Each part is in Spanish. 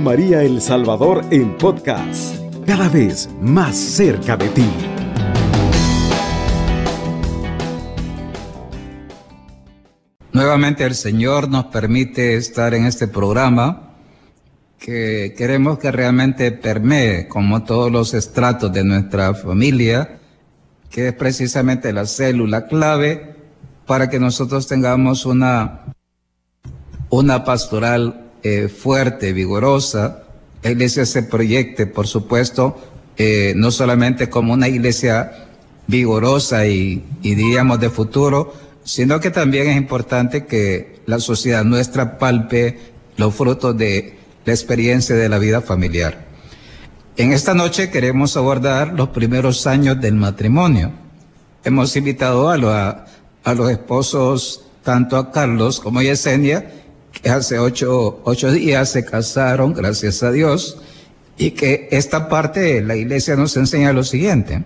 María El Salvador en podcast, cada vez más cerca de ti. Nuevamente el Señor nos permite estar en este programa que queremos que realmente permee como todos los estratos de nuestra familia, que es precisamente la célula clave para que nosotros tengamos una, una pastoral eh, fuerte, vigorosa. La iglesia se proyecte, por supuesto, eh, no solamente como una iglesia vigorosa y, y diríamos de futuro, sino que también es importante que la sociedad nuestra palpe los frutos de la experiencia de la vida familiar. En esta noche queremos abordar los primeros años del matrimonio. Hemos invitado a, a los esposos, tanto a Carlos como a Yesenia, que hace ocho, ocho días se casaron, gracias a Dios, y que esta parte la iglesia nos enseña lo siguiente.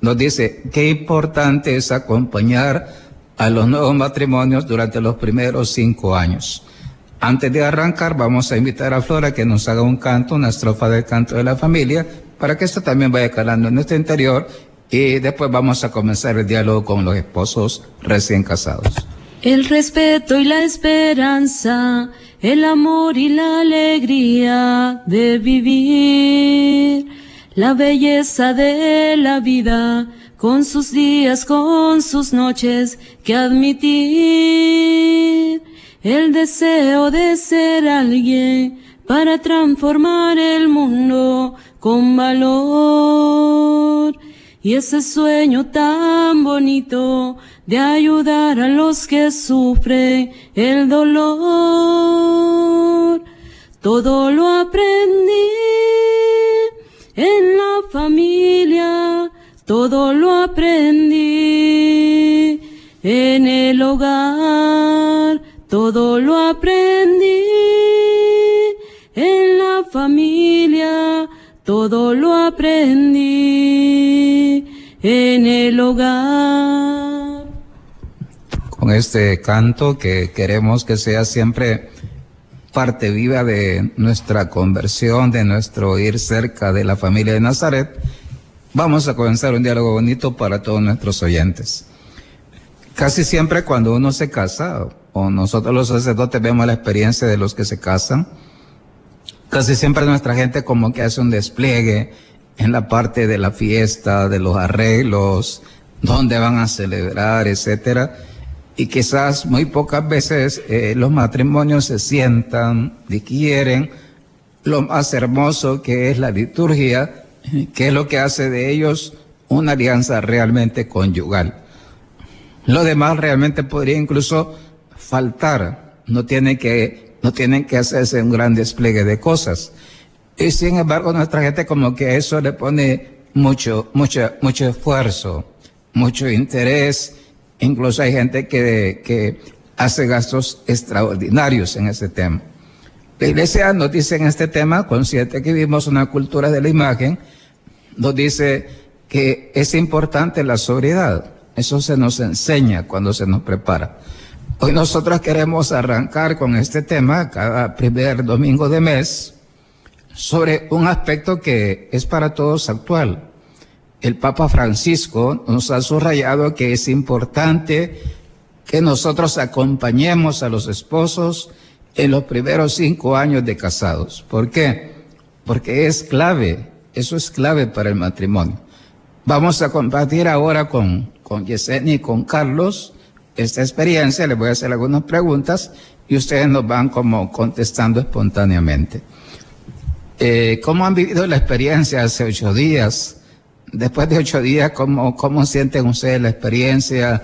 Nos dice qué importante es acompañar a los nuevos matrimonios durante los primeros cinco años. Antes de arrancar, vamos a invitar a Flora que nos haga un canto, una estrofa del canto de la familia, para que esto también vaya calando en nuestro interior y después vamos a comenzar el diálogo con los esposos recién casados. El respeto y la esperanza, el amor y la alegría de vivir, la belleza de la vida, con sus días, con sus noches que admitir, el deseo de ser alguien para transformar el mundo con valor. Y ese sueño tan bonito de ayudar a los que sufren el dolor. Todo lo aprendí en la familia, todo lo aprendí en el hogar, todo lo aprendí este canto que queremos que sea siempre parte viva de nuestra conversión, de nuestro ir cerca de la familia de Nazaret, vamos a comenzar un diálogo bonito para todos nuestros oyentes. Casi siempre cuando uno se casa, o nosotros los sacerdotes vemos la experiencia de los que se casan, casi siempre nuestra gente como que hace un despliegue en la parte de la fiesta, de los arreglos, dónde van a celebrar, etcétera. Y quizás muy pocas veces eh, los matrimonios se sientan, diquieren lo más hermoso que es la liturgia, que es lo que hace de ellos una alianza realmente conyugal. Lo demás realmente podría incluso faltar, no tiene que no tienen que hacerse un gran despliegue de cosas. Y sin embargo, nuestra gente como que eso le pone mucho, mucho, mucho esfuerzo, mucho interés. Incluso hay gente que, que hace gastos extraordinarios en ese tema. La iglesia nos dice en este tema, consciente que vivimos una cultura de la imagen, nos dice que es importante la sobriedad. Eso se nos enseña cuando se nos prepara. Hoy nosotros queremos arrancar con este tema cada primer domingo de mes sobre un aspecto que es para todos actual. El Papa Francisco nos ha subrayado que es importante que nosotros acompañemos a los esposos en los primeros cinco años de casados. ¿Por qué? Porque es clave, eso es clave para el matrimonio. Vamos a compartir ahora con, con Yesenia y con Carlos esta experiencia, les voy a hacer algunas preguntas y ustedes nos van como contestando espontáneamente. Eh, ¿Cómo han vivido la experiencia hace ocho días? Después de ocho días, ¿cómo, cómo sienten ustedes la experiencia,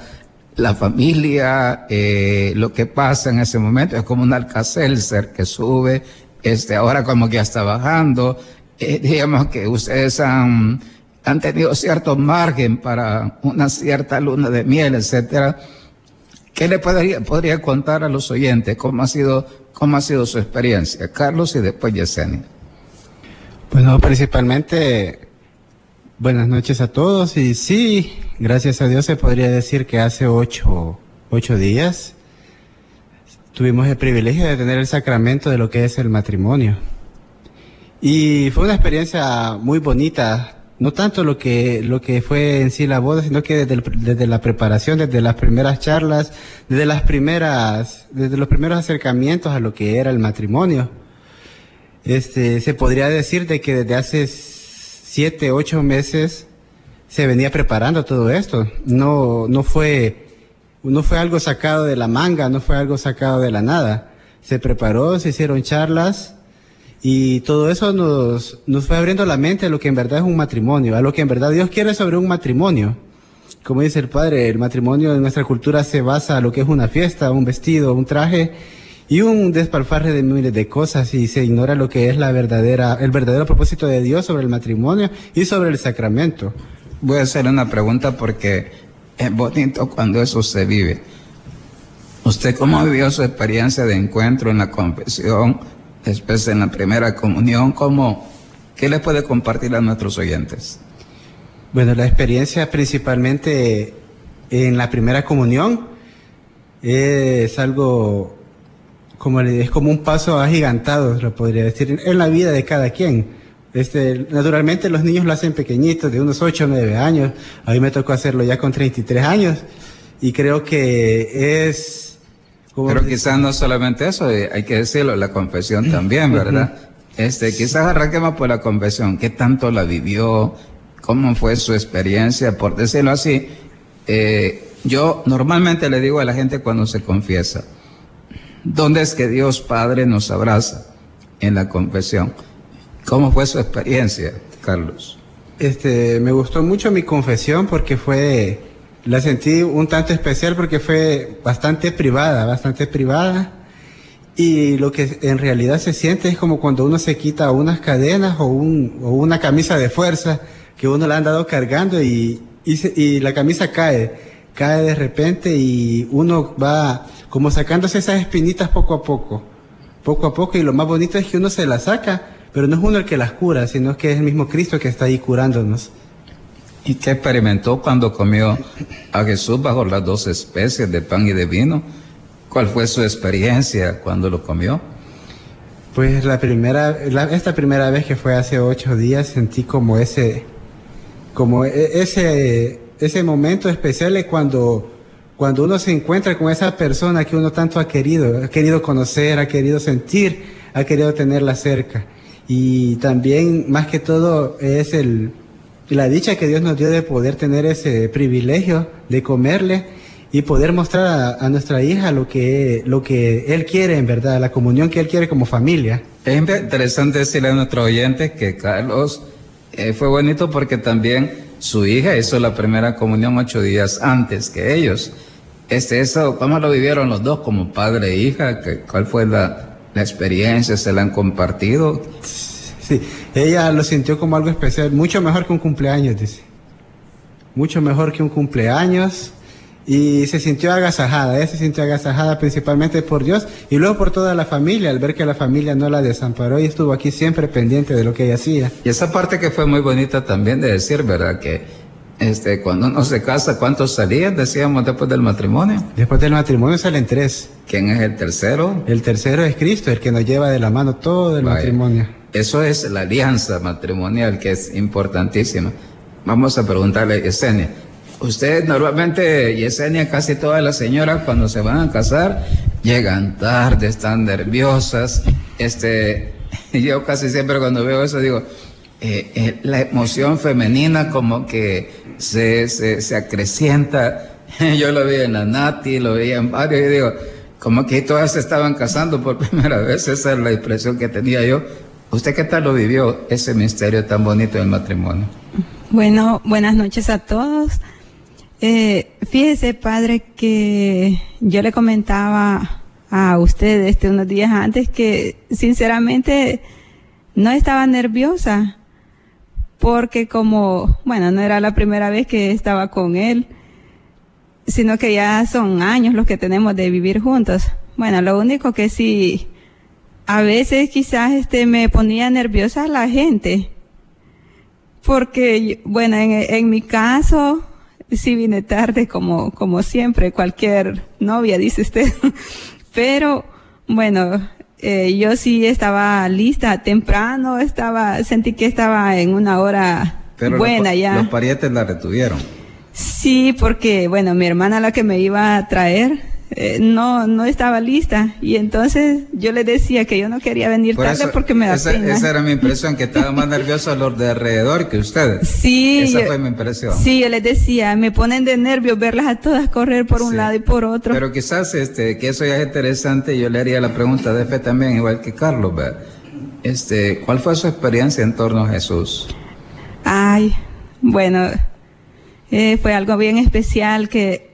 la familia, eh, lo que pasa en ese momento? Es como un alcacelser que sube, este, ahora como que ya está bajando. Eh, digamos que ustedes han, han tenido cierto margen para una cierta luna de miel, etcétera ¿Qué le podría, podría contar a los oyentes cómo ha sido, cómo ha sido su experiencia? Carlos y después Yesenia. Bueno, principalmente buenas noches a todos y sí, gracias a Dios se podría decir que hace ocho, ocho días tuvimos el privilegio de tener el sacramento de lo que es el matrimonio. Y fue una experiencia muy bonita, no tanto lo que, lo que fue en sí la boda, sino que desde, desde la preparación, desde las primeras charlas, desde las primeras, desde los primeros acercamientos a lo que era el matrimonio. Este, se podría decir de que desde hace siete, ocho meses se venía preparando todo esto. No, no fue, no fue algo sacado de la manga, no fue algo sacado de la nada. Se preparó, se hicieron charlas, y todo eso nos, nos fue abriendo la mente a lo que en verdad es un matrimonio, a lo que en verdad Dios quiere sobre un matrimonio. Como dice el padre, el matrimonio en nuestra cultura se basa en lo que es una fiesta, un vestido, un traje y un despalfarre de miles de cosas y se ignora lo que es la verdadera, el verdadero propósito de Dios sobre el matrimonio y sobre el sacramento. Voy a hacer una pregunta porque es bonito cuando eso se vive. ¿Usted cómo vivió su experiencia de encuentro en la confesión después en la primera comunión, ¿cómo, ¿qué le puede compartir a nuestros oyentes? Bueno, la experiencia principalmente en la primera comunión es algo como es como un paso agigantado, lo podría decir, en la vida de cada quien. Este, naturalmente los niños lo hacen pequeñitos, de unos 8 o 9 años. A mí me tocó hacerlo ya con 33 años. Y creo que es pero quizás no solamente eso, eh, hay que decirlo, la confesión también, ¿verdad? Este, quizás arranquemos por la confesión, ¿qué tanto la vivió? ¿Cómo fue su experiencia? Por decirlo así, eh, yo normalmente le digo a la gente cuando se confiesa, ¿dónde es que Dios Padre nos abraza? En la confesión. ¿Cómo fue su experiencia, Carlos? Este, me gustó mucho mi confesión porque fue la sentí un tanto especial porque fue bastante privada, bastante privada. Y lo que en realidad se siente es como cuando uno se quita unas cadenas o, un, o una camisa de fuerza que uno la ha andado cargando y, y, la camisa cae, cae de repente y uno va como sacándose esas espinitas poco a poco, poco a poco y lo más bonito es que uno se las saca, pero no es uno el que las cura, sino que es el mismo Cristo que está ahí curándonos. ¿Y qué experimentó cuando comió a Jesús bajo las dos especies de pan y de vino? ¿Cuál fue su experiencia cuando lo comió? Pues la primera, esta primera vez que fue hace ocho días sentí como ese, como e, ese, ese momento especial es cuando, cuando uno se encuentra con esa persona que uno tanto ha querido, ha querido conocer, ha querido sentir, ha querido tenerla cerca. Y también, más que todo, es el, la dicha que Dios nos dio de poder tener ese privilegio de comerle y poder mostrar a, nuestra hija lo que, lo que Él quiere en verdad, la comunión que Él quiere como familia. Es interesante decirle a nuestros oyentes que Carlos eh, fue bonito porque también su hija hizo la primera comunión ocho días antes que ellos. Este, eso, ¿Cómo lo vivieron los dos como padre e hija? ¿Cuál fue la, la experiencia? ¿Se la han compartido? Sí, ella lo sintió como algo especial, mucho mejor que un cumpleaños, dice. Mucho mejor que un cumpleaños. Y se sintió agasajada, ella se sintió agasajada principalmente por Dios y luego por toda la familia, al ver que la familia no la desamparó y estuvo aquí siempre pendiente de lo que ella hacía. Y esa parte que fue muy bonita también de decir, ¿verdad? Que este, cuando uno se casa, ¿cuántos salían? Decíamos después del matrimonio. Después del matrimonio salen tres. ¿Quién es el tercero? El tercero es Cristo, el que nos lleva de la mano todo el matrimonio. Eso es la alianza matrimonial que es importantísima. Vamos a preguntarle a Yesenia. Usted normalmente, Yesenia, casi todas las señoras cuando se van a casar llegan tarde, están nerviosas. Este, yo casi siempre cuando veo eso digo, eh, eh, la emoción femenina como que se, se, se acrecienta. yo lo vi en la Nati, lo vi en varios y digo, como que todas se estaban casando por primera vez, esa es la impresión que tenía yo ¿Usted qué tal lo vivió ese misterio tan bonito del matrimonio? Bueno, buenas noches a todos. Eh, fíjese, padre, que yo le comentaba a usted este, unos días antes que sinceramente no estaba nerviosa porque como, bueno, no era la primera vez que estaba con él, sino que ya son años los que tenemos de vivir juntos. Bueno, lo único que sí a veces quizás este me ponía nerviosa la gente. Porque, bueno, en, mi caso, sí vine tarde como, como siempre, cualquier novia, dice usted. Pero, bueno, eh, yo sí estaba lista temprano, estaba, sentí que estaba en una hora buena ya. Los parientes la retuvieron. Sí, porque, bueno, mi hermana la que me iba a traer, eh, no, no estaba lista. Y entonces yo le decía que yo no quería venir tarde porque me da esa, pena. Esa era mi impresión, que estaba más nervioso los de alrededor que ustedes. Sí. Esa fue mi impresión. Sí, yo les decía, me ponen de nervios verlas a todas correr por un lado y por otro. Pero quizás este, que eso ya es interesante, yo le haría la pregunta de fe también, igual que Carlos. Este, ¿Cuál fue su experiencia en torno a Jesús? Ay, bueno, eh, fue algo bien especial que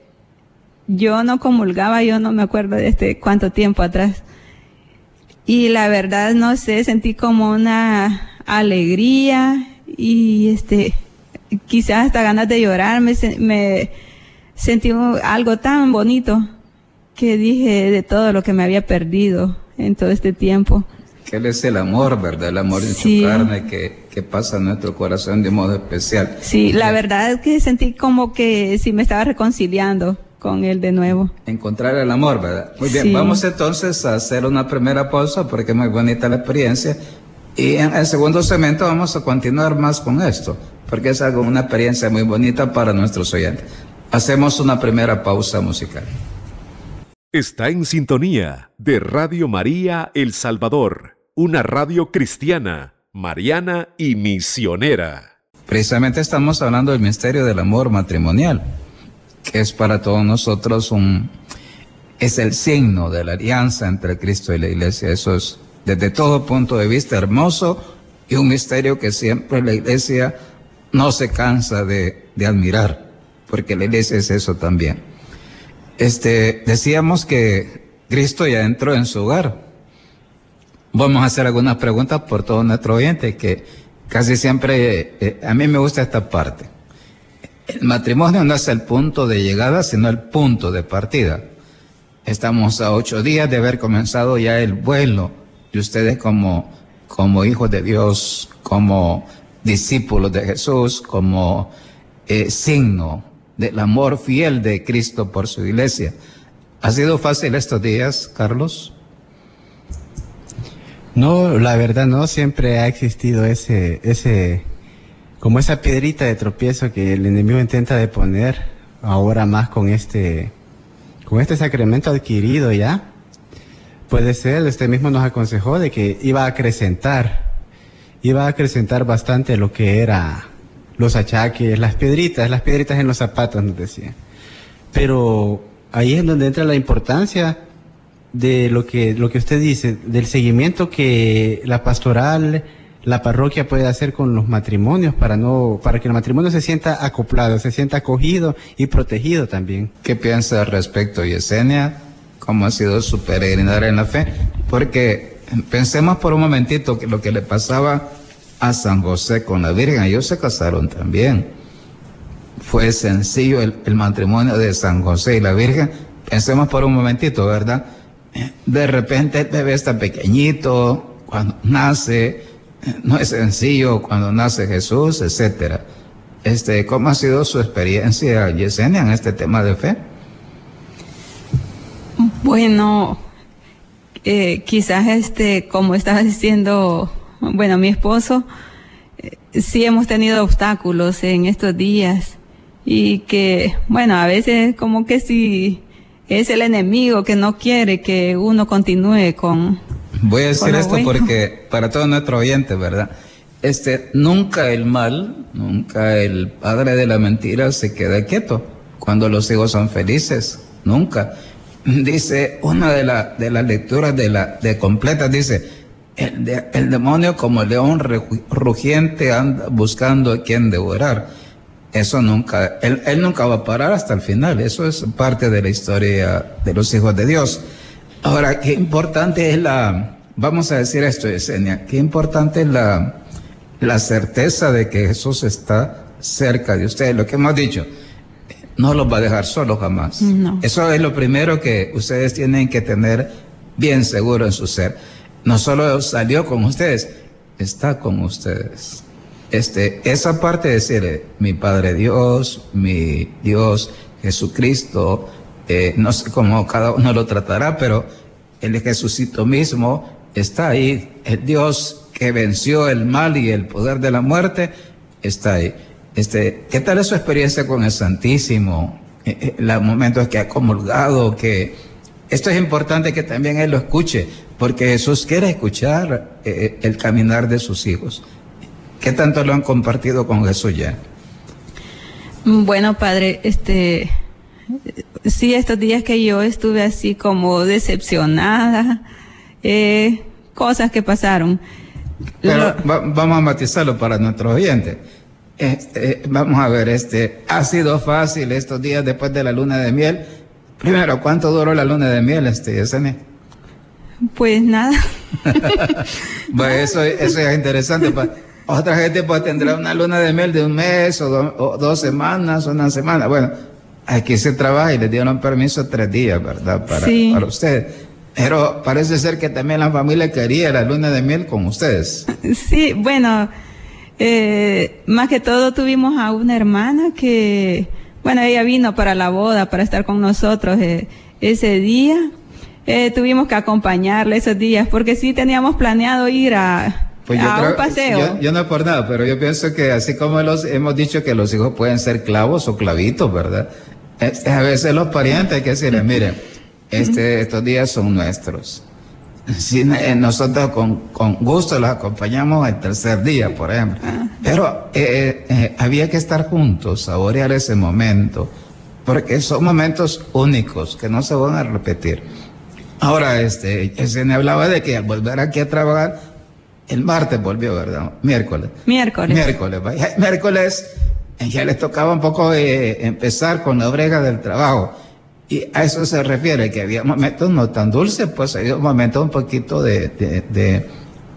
yo no comulgaba, yo no me acuerdo de este cuánto tiempo atrás. Y la verdad, no sé, sentí como una alegría y este, quizás hasta ganas de llorar, me, me sentí algo tan bonito que dije de todo lo que me había perdido en todo este tiempo. Que Él es el amor, ¿verdad? El amor de su carne que, que, pasa en nuestro corazón de modo especial. Sí, la verdad es que sentí como que sí me estaba reconciliando con él de nuevo. Encontrar el amor, ¿verdad? Muy bien, vamos entonces a hacer una primera pausa porque es muy bonita la experiencia. Y en el segundo segmento vamos a continuar más con esto, porque es algo, una experiencia muy bonita para nuestros oyentes. Hacemos una primera pausa musical. Está en sintonía de Radio María El Salvador, una radio cristiana, mariana y misionera. Precisamente estamos hablando del misterio del amor matrimonial que es para todos nosotros un, es el signo de la alianza entre Cristo y la iglesia. Eso es desde todo punto de vista hermoso y un misterio que siempre la iglesia no se cansa de, de admirar, porque la iglesia es eso también. Este, decíamos que Cristo ya entró en su hogar. Vamos a hacer algunas preguntas por todo nuestro oyente, que casi siempre, eh, a mí me gusta esta parte. El matrimonio no es el punto de llegada, sino el punto de partida. Estamos a ocho días de haber comenzado ya el vuelo de ustedes como, como hijos de Dios, como discípulos de Jesús, como eh, signo del amor fiel de Cristo por su iglesia. ¿Ha sido fácil estos días, Carlos? No, la verdad no, siempre ha existido ese, ese como esa piedrita de tropiezo que el enemigo intenta de poner ahora más con este con este sacramento adquirido ya puede ser usted mismo nos aconsejó de que iba a acrecentar iba a acrecentar bastante lo que era los achaques las piedritas las piedritas en los zapatos nos decía. Pero ahí es donde entra la importancia de lo que lo que usted dice del seguimiento que la pastoral la parroquia puede hacer con los matrimonios para no para que el matrimonio se sienta acoplado, se sienta acogido y protegido también. ¿Qué piensa al respecto, Yesenia? ¿Cómo ha sido su peregrinar en la fe? Porque pensemos por un momentito que lo que le pasaba a San José con la Virgen, ellos se casaron también. Fue sencillo el, el matrimonio de San José y la Virgen. Pensemos por un momentito, ¿verdad? De repente el bebé está pequeñito, cuando nace, no es sencillo cuando nace Jesús, etcétera. Este, ¿cómo ha sido su experiencia, Yesenia, en este tema de fe? Bueno, eh, quizás este, como estaba diciendo, bueno, mi esposo, eh, sí hemos tenido obstáculos en estos días y que, bueno, a veces como que si es el enemigo que no quiere que uno continúe con, Voy a decir esto porque para todos nuestros oyentes, ¿verdad? Este, nunca el mal, nunca el padre de la mentira se queda quieto cuando los hijos son felices, nunca. Dice una de, la, de las lecturas de la de completa dice, el, el demonio como león rugiente anda buscando a quien devorar. Eso nunca, él, él nunca va a parar hasta el final. Eso es parte de la historia de los hijos de Dios. Ahora, qué importante es la, vamos a decir esto, Yesenia, qué importante es la, la certeza de que Jesús está cerca de ustedes. Lo que hemos dicho, no los va a dejar solos jamás. Eso es lo primero que ustedes tienen que tener bien seguro en su ser. No solo salió con ustedes, está con ustedes. Este, esa parte de decir, mi Padre Dios, mi Dios Jesucristo, eh, no sé cómo cada uno lo tratará, pero el Jesucito mismo está ahí. El Dios que venció el mal y el poder de la muerte está ahí. Este, ¿Qué tal es su experiencia con el Santísimo? Eh, eh, los momentos que ha comulgado, que esto es importante que también él lo escuche, porque Jesús quiere escuchar eh, el caminar de sus hijos. ¿Qué tanto lo han compartido con Jesús ya? Bueno, padre, este, sí, estos días que yo estuve así como decepcionada, eh, cosas que pasaron. Pero vamos a matizarlo para nuestros oyentes. Este, vamos a ver, este, ha sido fácil estos días después de la luna de miel. Primero, ¿cuánto duró la luna de miel, este, Yesenia? Pues nada. bueno, eso, eso es interesante. Otra gente pues tendrá una luna de miel de un mes o, dos semanas o una semana. Bueno, aquí se trabaja y le dieron permiso tres días, ¿verdad? Para, para usted. Pero parece ser que también la familia quería la luna de miel con ustedes. Sí, bueno, eh, más que todo tuvimos a una hermana que, bueno, ella vino para la boda, para estar con nosotros eh, ese día. Eh, tuvimos que acompañarle esos días porque sí teníamos planeado ir a, pues a un paseo. Yo, no no por nada, pero yo pienso que así como los, hemos dicho que los hijos pueden ser clavos o clavitos, ¿verdad? a veces los parientes hay que decirles, miren, este, estos días son nuestros. Si, eh, nosotros con, con, gusto los acompañamos el tercer día, por ejemplo. Ah. Pero eh, había que estar juntos, saborear ese momento, porque son momentos únicos que no se van a repetir. Ahora, este, se me hablaba de que al volver aquí a trabajar, el martes volvió, ¿verdad? Miércoles. Miércoles. Miércoles. Miércoles ya les tocaba un poco eh, empezar con la brega del trabajo. Y a eso se refiere, que había momentos no tan dulces, pues había momentos un poquito de, de,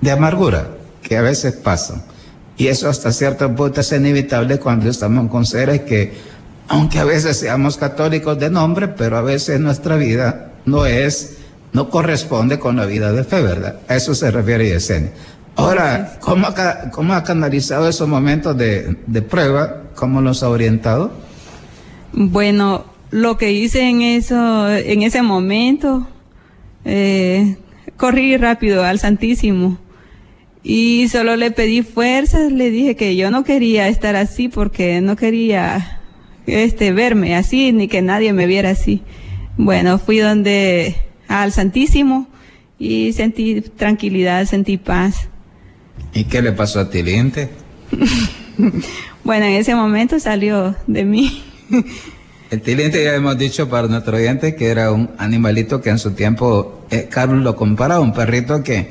de, amargura, que a veces pasan. Y eso hasta cierto punto es inevitable cuando estamos con seres que, aunque a veces seamos católicos de nombre, pero a veces nuestra vida no es no corresponde con la vida de fe, ¿verdad? A eso se refiere Yesenia. Ahora, ¿cómo ha, ¿cómo ha canalizado esos momentos de, de, prueba? ¿Cómo los ha orientado? Bueno, lo que hice en eso, en ese momento, eh, corrí rápido al Santísimo y solo le pedí fuerzas, le dije que yo no quería estar así porque no quería este verme así ni que nadie me viera así. Bueno, fui donde al Santísimo y sentí tranquilidad, sentí paz. ¿Y qué le pasó a Tiliente? bueno, en ese momento salió de mí. El tiliente ya hemos dicho para nuestro oyente que era un animalito que en su tiempo eh, Carlos lo comparaba, un perrito que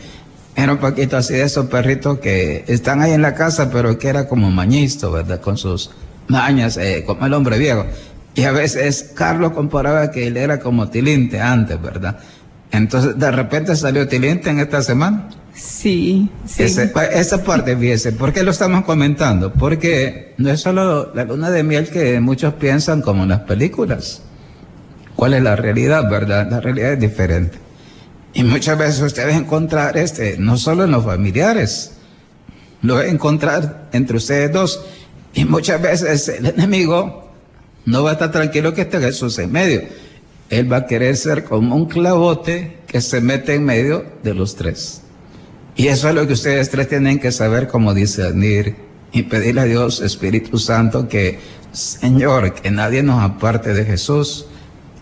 era un poquito así de esos perritos que están ahí en la casa, pero que era como mañisto, ¿verdad? Con sus mañas, eh, como el hombre viejo. Y a veces Carlos comparaba que él era como Tilinte antes, ¿verdad? Entonces, de repente salió Tilinte en esta semana. Sí, sí. esa parte, fíjese, ¿por qué lo estamos comentando? Porque no es solo la luna de miel que muchos piensan como en las películas. ¿Cuál es la realidad, verdad? La realidad es diferente. Y muchas veces ustedes encontrar este, no solo en los familiares, lo encontrar entre ustedes dos. Y muchas veces el enemigo no va a estar tranquilo que esté Jesús en medio. Él va a querer ser como un clavote que se mete en medio de los tres. Y eso es lo que ustedes tres tienen que saber como discernir y pedirle a Dios, Espíritu Santo, que, Señor, que nadie nos aparte de Jesús,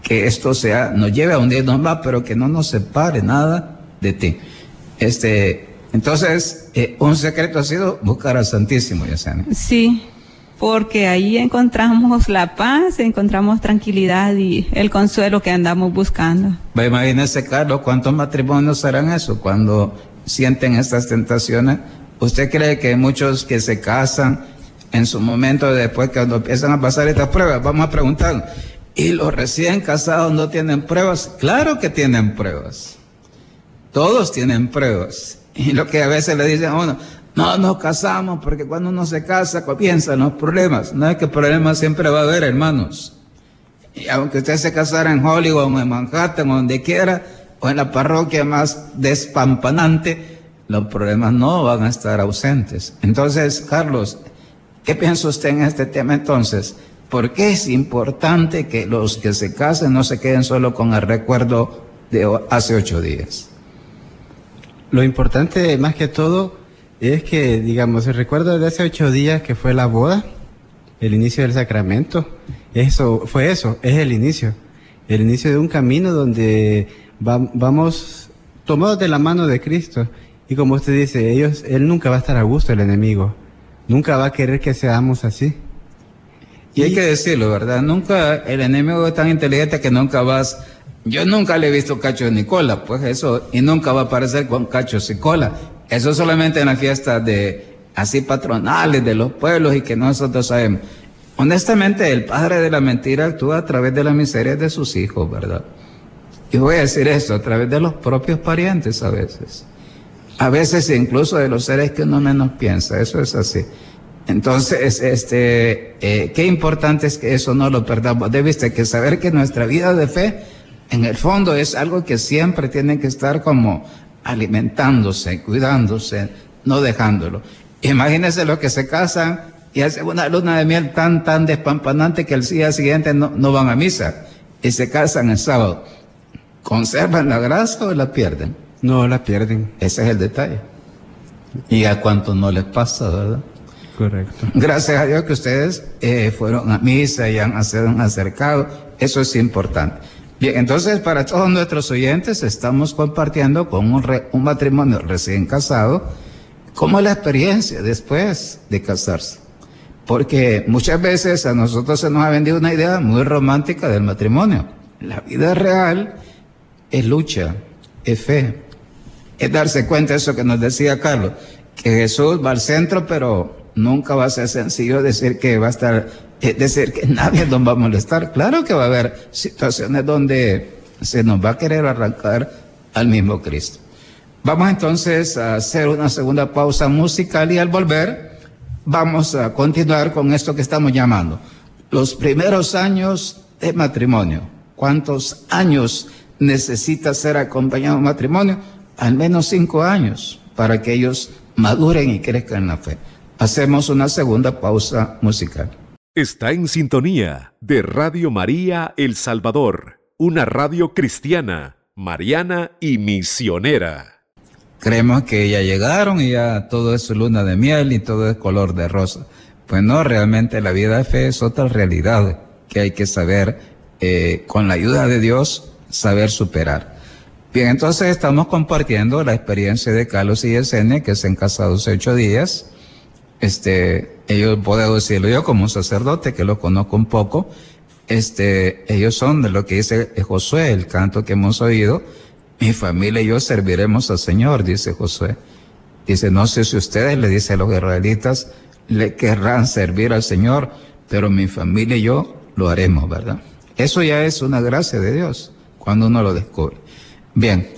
que esto sea, nos lleve a hundirnos más, pero que no nos separe nada de ti. Este, entonces, eh, un secreto ha sido buscar al Santísimo, Yesenia. Sí, porque ahí encontramos la paz, encontramos tranquilidad y el consuelo que andamos buscando. Imagínese, Carlos, ¿cuántos matrimonios serán eso cuando sienten estas tentaciones? ¿Usted cree que muchos que se casan en su momento después cuando empiezan a pasar estas pruebas, vamos a preguntar, ¿y los recién casados no tienen pruebas? Claro que tienen pruebas. Todos tienen pruebas. Y lo que a veces le dicen a uno, no nos casamos porque cuando uno se casa comienzan los problemas. No es que problemas siempre va a haber, hermanos. Y aunque usted se casara en Hollywood o en Manhattan o donde quiera, o en la parroquia más despampanante, los problemas no van a estar ausentes. Entonces, Carlos, ¿qué piensa usted en este tema entonces? ¿Por qué es importante que los que se casen no se queden solo con el recuerdo de hace ocho días? Lo importante, más que todo, es que, digamos, el recuerdo de hace ocho días que fue la boda, el inicio del sacramento, eso fue eso, es el inicio. El inicio de un camino donde vamos tomados de la mano de Cristo. Y como usted dice, ellos, Él nunca va a estar a gusto, el enemigo. Nunca va a querer que seamos así. Y, hay que decirlo, ¿verdad? Nunca, el enemigo es tan inteligente que nunca vas, yo nunca le he visto cacho ni cola, pues eso, y nunca va a aparecer con cachos y cola. Eso solamente en las fiestas de, así patronales de los pueblos y que nosotros sabemos. Honestamente, el padre de la mentira actúa a través de la miseria de sus hijos, ¿verdad? Y voy a decir esto, a través de los propios parientes a veces. A veces incluso de los seres que uno menos piensa, eso es así. Entonces, este, eh, qué importante es que eso no lo perdamos de que saber que nuestra vida de fe, en el fondo, es algo que siempre tiene que estar como alimentándose, cuidándose, no dejándolo. Imagínense los que se casan y hacen una luna de miel tan, tan despampanante que el día siguiente no, no van a misa y se casan el sábado. ¿Conservan la grasa o la pierden? No, la pierden. Ese es el detalle. Y a cuánto no les pasa, ¿verdad? Correcto. Gracias a Dios que ustedes eh, fueron a misa y han, acercado. Eso es importante. Bien, entonces para todos nuestros oyentes estamos compartiendo con un, un matrimonio recién casado cómo es la experiencia después de casarse. Porque muchas veces a nosotros se nos ha vendido una idea muy romántica del matrimonio. La vida real es lucha, es fe, es darse cuenta de eso que nos decía Carlos, que Jesús va al centro, pero nunca va a ser sencillo decir que va a estar, es decir que nadie nos va a molestar. Claro que va a haber situaciones donde se nos va a querer arrancar al mismo Cristo. Vamos entonces a hacer una segunda pausa musical y al volver vamos a continuar con esto que estamos llamando los primeros años de matrimonio. ¿Cuántos años necesita ser acompañado en matrimonio? Al menos cinco años para que ellos maduren y crezcan en la fe. Hacemos una segunda pausa musical. Está en sintonía de Radio María El Salvador, una radio cristiana, mariana y misionera. Creemos que ya llegaron y ya todo es luna de miel y todo es color de rosa. Pues no, realmente la vida de fe es otra realidad que hay que saber, eh, con la ayuda de Dios, saber superar. Bien, entonces estamos compartiendo la experiencia de Carlos y Yesenia, que se han casado hace ocho días este, ellos puedo decirlo yo como un sacerdote que lo conozco un poco, este, ellos son de lo que dice Josué, el canto que hemos oído, mi familia y yo serviremos al Señor, dice Josué. Dice, no sé si ustedes, le dice a los israelitas, le querrán servir al Señor, pero mi familia y yo lo haremos, ¿verdad? Eso ya es una gracia de Dios, cuando uno lo descubre. Bien,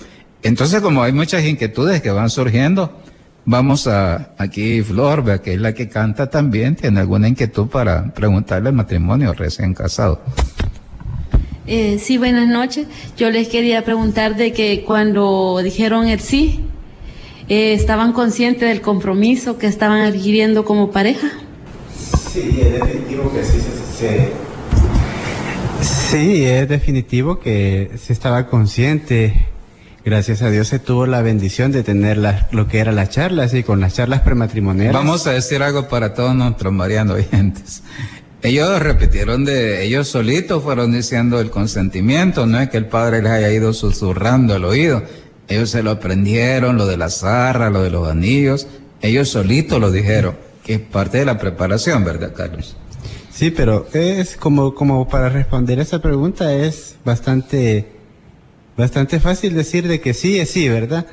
entonces como hay muchas inquietudes que van surgiendo, Vamos a aquí Flor, que es la que canta también, tiene alguna inquietud para preguntarle el matrimonio recién casado. Eh, sí, buenas noches. Yo les quería preguntar de que cuando dijeron el sí, eh, ¿estaban conscientes del compromiso que estaban adquiriendo como pareja? Sí, es definitivo que sí se, Sí, es definitivo que se estaba consciente Gracias a Dios se tuvo la bendición de tener lo que era las charlas y con las charlas prematrimoniales. Vamos a decir algo para todos nuestros marianos oyentes. Ellos repitieron de ellos solitos fueron diciendo el consentimiento, no es que el padre les haya ido susurrando al oído. Ellos se lo aprendieron, lo de la zarra, lo de los anillos. Ellos solitos lo dijeron, que es parte de la preparación, ¿verdad, Carlos? Sí, pero es como, como para responder esa pregunta es bastante bastante fácil decir de que sí es sí, ¿verdad?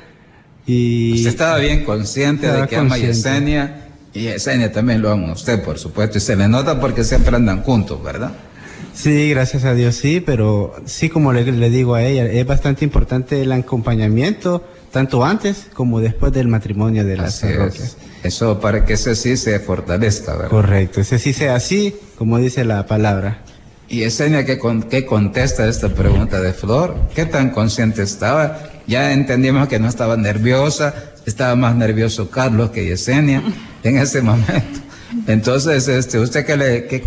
Y usted estaba bien consciente de que ama a Yesenia y Yesenia también lo ama a usted, por supuesto, y se le nota porque siempre andan juntos, ¿verdad? Sí, gracias a Dios sí, pero sí como le, digo a ella, es bastante importante el acompañamiento, tanto antes como después del matrimonio de las parroquias. Eso para que ese sí se fortalezca, ¿verdad? Correcto, ese sí sea así, como dice la palabra. Y Esenia, ¿qué, ¿qué contesta esta pregunta de Flor? ¿Qué tan consciente estaba? Ya entendimos que no estaba nerviosa, estaba más nervioso Carlos que Yesenia en ese momento. Entonces, este, ¿usted qué, le, qué,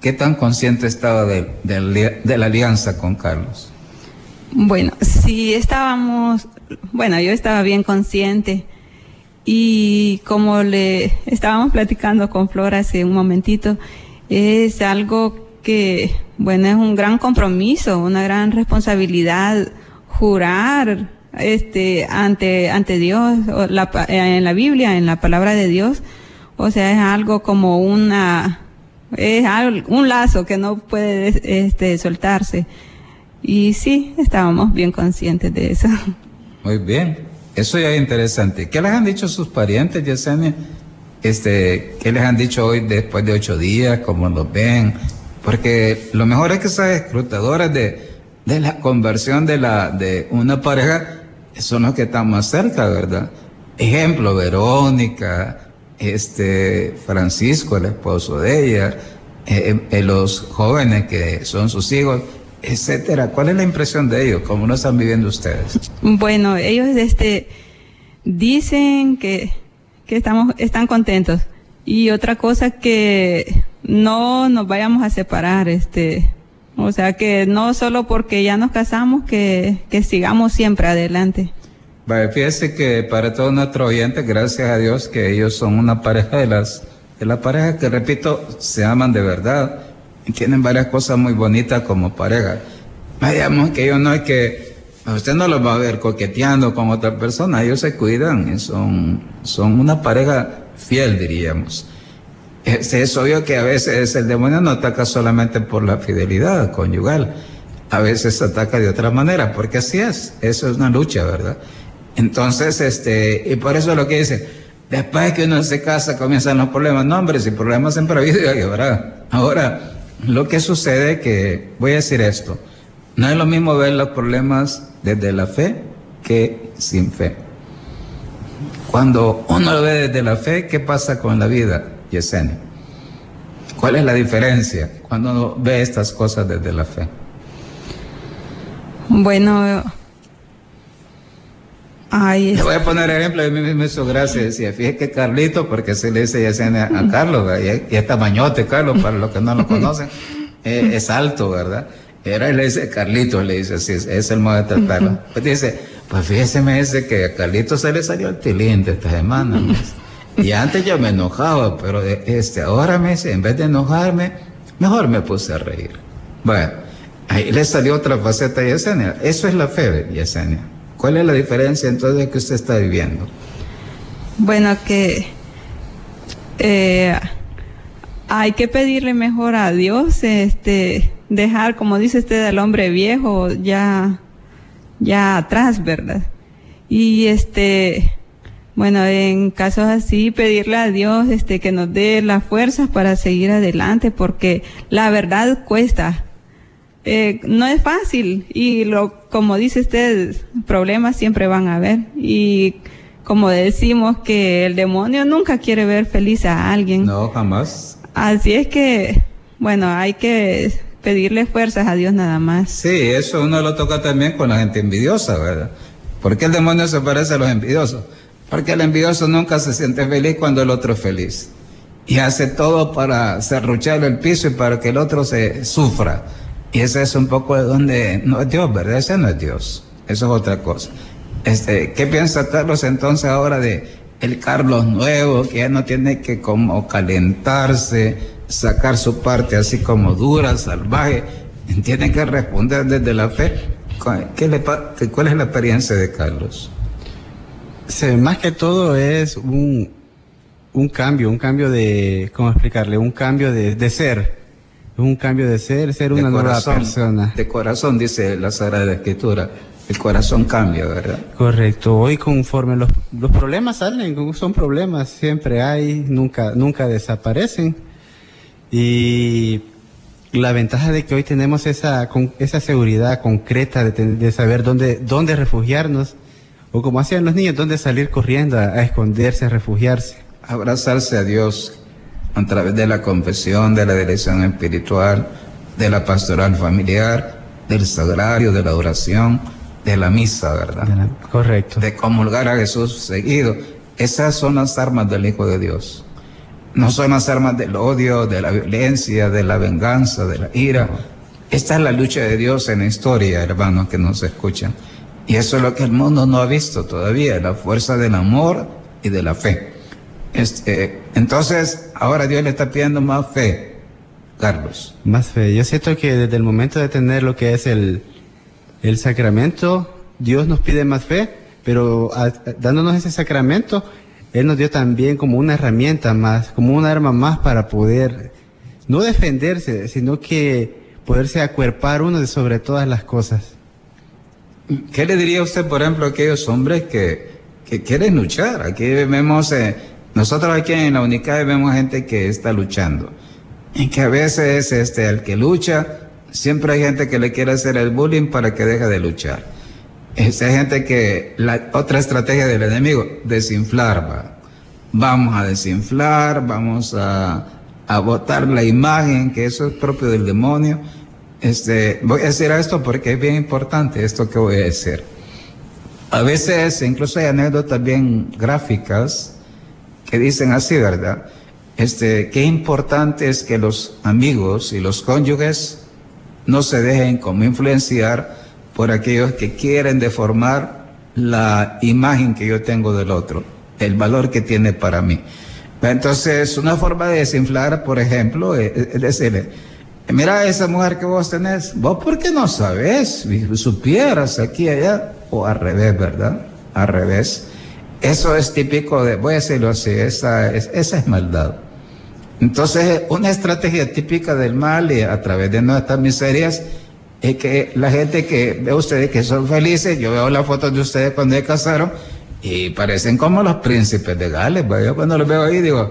qué tan consciente estaba de, de, de la alianza con Carlos? Bueno, sí sí, estábamos, bueno, yo estaba bien consciente y como le estábamos platicando con Flor hace un momentito, es algo que, bueno, es un gran compromiso, una gran responsabilidad jurar este ante ante Dios en la Biblia, en la palabra de Dios, o sea, es algo como una es un lazo que no puede este soltarse. Y sí, estábamos bien conscientes de eso. Muy bien. Eso ya es interesante. ¿Qué les han dicho sus parientes, Yesenia? Este, ¿Qué les han dicho hoy después de ocho días? ¿Cómo los ven? Porque lo mejor es que esas escrutadoras de, de la conversión de, la, de una pareja son los que están más cerca, ¿verdad? Ejemplo, Verónica, este, Francisco, el esposo de ella, eh, eh, los jóvenes que son sus hijos, etcétera. ¿Cuál es la impresión de ellos? ¿Cómo lo están viviendo ustedes? Bueno, ellos este, dicen que, que estamos, están contentos. Y otra cosa que no nos vayamos a separar, este, o sea que no solo porque ya nos casamos, que, que sigamos siempre adelante. Vale, fíjese que para todos nuestros oyentes, gracias a Dios que ellos son una pareja de las, de las parejas que repito, se aman de verdad tienen varias cosas muy bonitas como pareja. Digamos que ellos no es que, usted no los va a ver coqueteando con otra persona, ellos se cuidan y son, son una pareja fiel, diríamos. Es, es obvio que a veces el demonio no ataca solamente por la fidelidad conyugal, a veces ataca de otra manera, porque así es, eso es una lucha, ¿verdad? Entonces, este, y por eso lo que dice, después que uno se casa comienzan los problemas. No, hombre, si problemas siempre ha habido ahora, ahora, lo que sucede que, voy a decir esto, no es lo mismo ver los problemas desde la fe que sin fe. Cuando uno lo ve desde la fe, ¿qué pasa con la vida, Yesenia? ¿Cuál es la diferencia cuando uno ve estas cosas desde la fe? Bueno, Ay, le voy a poner ejemplo, a mí me hizo gracia, decía, fíjate que Carlito, porque se le dice Yesenia a Carlos, y, es tamañote Carlos, para los que no lo conocen, eh, es alto, ¿verdad? Era y le dice, Carlito, le dice así, es el modo de tratarlo. Pues dice, pues fíjese, me dice que a Carlito se le salió el tilín de esta semana. Y antes yo me enojaba, pero este, ahora me dice, en vez de enojarme, mejor me puse a reír. Bueno, ahí le salió otra faceta a Yesenia. Eso es la fe, Yesenia. ¿Cuál es la diferencia entonces que usted está viviendo? Bueno, que eh, hay que pedirle mejor a Dios, este, dejar, como dice usted, al hombre viejo ya, ya atrás, ¿verdad? Y este, bueno, en casos así, pedirle a Dios, este, que nos dé las fuerzas para seguir adelante, porque la verdad cuesta eh, no es fácil y lo, como dice usted, problemas siempre van a haber y como decimos que el demonio nunca quiere ver feliz a alguien. No, jamás. Así es que, bueno, hay que pedirle fuerzas a Dios nada más. Sí, eso uno lo toca también con la gente envidiosa, ¿verdad? ¿Por qué el demonio se parece a los envidiosos? Porque el envidioso nunca se siente feliz cuando el otro es feliz. Y hace todo para cerrucharle el piso y para que el otro se sufra. Y ese es un poco de donde no es Dios, ¿verdad? Ese no es Dios. Eso es otra cosa. Este, ¿Qué piensa Carlos entonces ahora de el Carlos nuevo, que ya no tiene que como calentarse, sacar su parte así como dura, salvaje, tiene que responder desde la fe? ¿Qué le, ¿Cuál es la experiencia de Carlos? más que todo es un, un cambio, un cambio de, ¿cómo explicarle? Un cambio de, de ser un cambio de ser, ser una nueva persona. De corazón, dice la Sagrada Escritura. El corazón cambia, ¿verdad? Correcto. Hoy conforme los, los problemas salen, son problemas, siempre hay, nunca, nunca desaparecen. Y la ventaja de que hoy tenemos esa, esa seguridad concreta de, de saber dónde, dónde refugiarnos, o como hacían los niños, dónde salir corriendo a, a esconderse, a refugiarse. Abrazarse a Dios, a través de la confesión, de la dirección espiritual, de la pastoral familiar, del sagrario, de la oración, de la misa, ¿verdad? correcto. De comulgar a Jesús seguido. Esas son las armas del Hijo de Dios. No son las armas del odio, de la violencia, de la venganza, de la ira. Esta es la lucha de Dios en la historia, hermanos que nos escuchan. Y eso es lo que el mundo no ha visto todavía, la fuerza del amor y de la fe. Este, entonces, ahora Dios le está pidiendo más fe, Carlos. Más fe. Yo siento que desde el momento de tener lo que es el, el sacramento, Dios nos pide más fe, pero dándonos ese sacramento, Él nos dio también como una herramienta más, como un arma más para poder, no defenderse, sino que poderse acuerpar uno de sobre todas las cosas. ¿Qué le diría usted, por ejemplo, a aquellos hombres que, que quieren luchar? Aquí vemos, eh, nosotros aquí en la UNICAE vemos gente que está luchando. Y que a veces este, el que lucha, siempre hay gente que le quiere hacer el bullying para que deje de luchar. Esa hay gente que, la otra estrategia del enemigo, desinflar, va. Vamos a desinflar, vamos a, a botar la imagen, que eso es propio del demonio este, voy a decir esto porque es bien importante esto que voy a decir. A veces incluso hay anécdotas bien gráficas que dicen así, ¿verdad? Este, qué importante es que los amigos y los cónyuges no se dejen como influenciar por aquellos que quieren deformar la imagen que yo tengo del otro, el valor que tiene para mí. Entonces, una forma de desinflar, por ejemplo, es decirle, mira esa mujer que vos tenés, vos por qué no sabes, supieras aquí allá, o al revés, ¿verdad? Al revés. Eso es típico de, voy a decirlo así, esa es, esa es maldad. Entonces, una estrategia típica del mal y a través de nuestras miserias es que la gente que ve ustedes que son felices, yo veo las fotos de ustedes cuando se casaron y parecen como los príncipes de Gales. Yo cuando los veo ahí digo,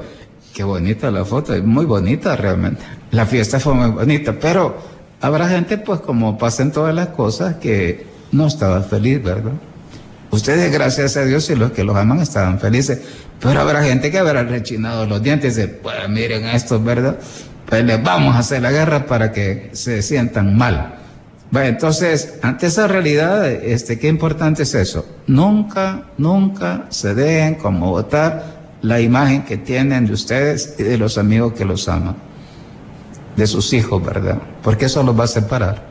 qué bonita la foto, es muy bonita realmente. La fiesta fue muy bonita, pero habrá gente, pues como pasan todas las cosas, que no estaba feliz, ¿verdad? Ustedes, gracias a Dios, y los que los aman estaban felices, pero habrá gente que habrá rechinado los dientes y dice, pues miren esto, ¿verdad? Pues les vamos a hacer la guerra para que se sientan mal. Entonces, ante esa realidad, este, qué importante es eso. Nunca, nunca se dejen como votar la imagen que tienen de ustedes y de los amigos que los aman de sus hijos, ¿verdad? Porque eso los va a separar.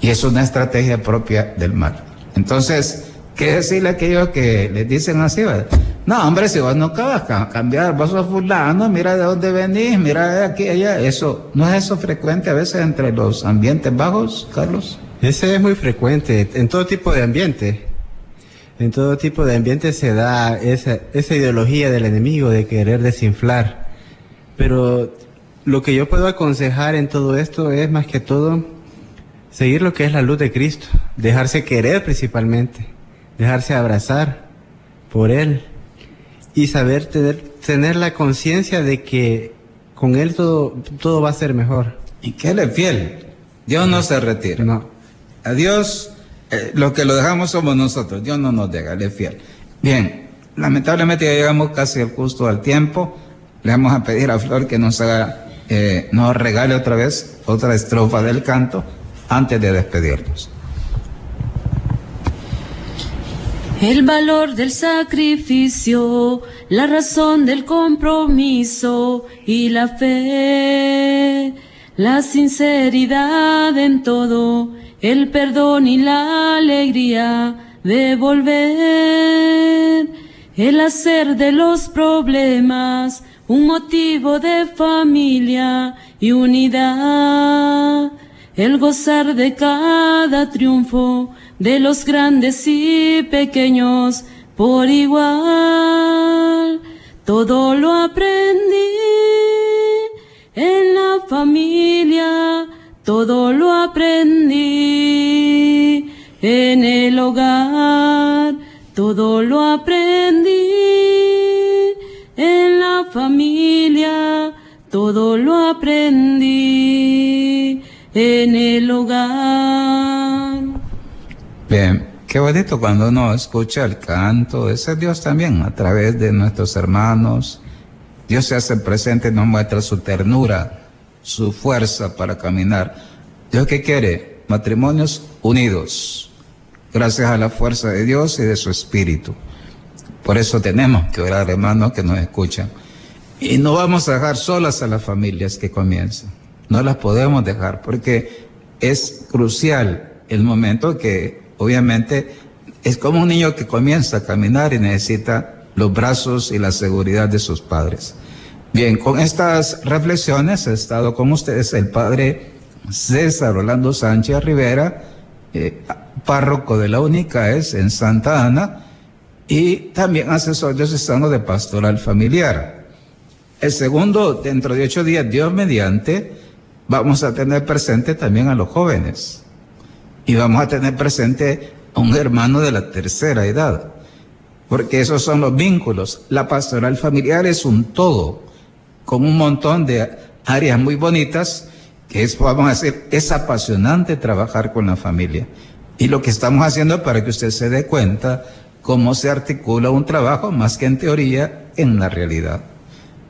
Y es una estrategia propia del mal. Entonces, ¿qué decirle a aquellos que les dicen así? ¿verdad? No, hombre, si vos no acabas a cambiar, vos sos fulano, mira de dónde venís, mira de aquí allá. Eso, ¿no es eso frecuente a veces entre los ambientes bajos, Carlos? Ese es muy frecuente, en todo tipo de ambiente. En todo tipo de ambiente se da esa, esa ideología del enemigo de querer desinflar. Pero lo que yo puedo aconsejar en todo esto es más que todo seguir lo que es la luz de Cristo, dejarse querer principalmente, dejarse abrazar por Él y saber tener, tener la conciencia de que con Él todo, todo va a ser mejor. Y que Él es fiel. Dios no se retira. No. A Dios, eh, lo que lo dejamos somos nosotros. Dios no nos deja, Él es fiel. Bien, lamentablemente ya llegamos casi al justo al tiempo. Le vamos a pedir a Flor que nos haga eh, nos regale otra vez otra estrofa del canto antes de despedirnos. El valor del sacrificio, la razón del compromiso y la fe, la sinceridad en todo, el perdón y la alegría de volver, el hacer de los problemas un motivo de familia y unidad, el gozar de cada triunfo de los grandes y pequeños por igual. Bonito cuando uno escucha el canto, ese Dios también, a través de nuestros hermanos. Dios se hace presente nos muestra su ternura, su fuerza para caminar. Dios que quiere matrimonios unidos, gracias a la fuerza de Dios y de su Espíritu. Por eso tenemos que orar, hermanos, que nos escuchan. Y no vamos a dejar solas a las familias que comienzan. No las podemos dejar porque es crucial el momento que obviamente Es como un niño que comienza a caminar y necesita los brazos y la seguridad de sus padres. Bien, con estas reflexiones ha estado con ustedes el padre César Orlando Sánchez Rivera, eh, párroco de la UNICAES en Santa Ana y también asesor diocesano de pastoral familiar. El segundo, dentro de ocho días, Dios mediante, vamos a tener presente también a los jóvenes y vamos a tener presente a un hermano de la tercera edad, porque esos son los vínculos. La pastoral familiar es un todo, con un montón de áreas muy bonitas, que es, vamos a decir, es apasionante trabajar con la familia. Y lo que estamos haciendo para que usted se dé cuenta cómo se articula un trabajo más que en teoría, en la realidad.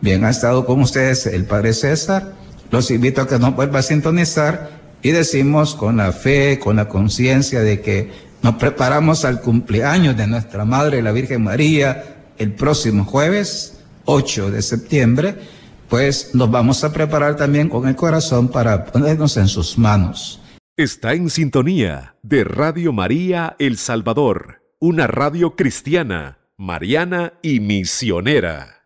Bien, ha estado con ustedes el Padre César. Los invito a que nos vuelva a sintonizar y decimos con la fe, con la conciencia de que nos preparamos al cumpleaños de nuestra Madre, la Virgen María, el próximo jueves, 8 de septiembre, pues nos vamos a preparar también con el corazón para ponernos en sus manos. Está en sintonía de Radio María El Salvador, una radio cristiana, mariana y misionera.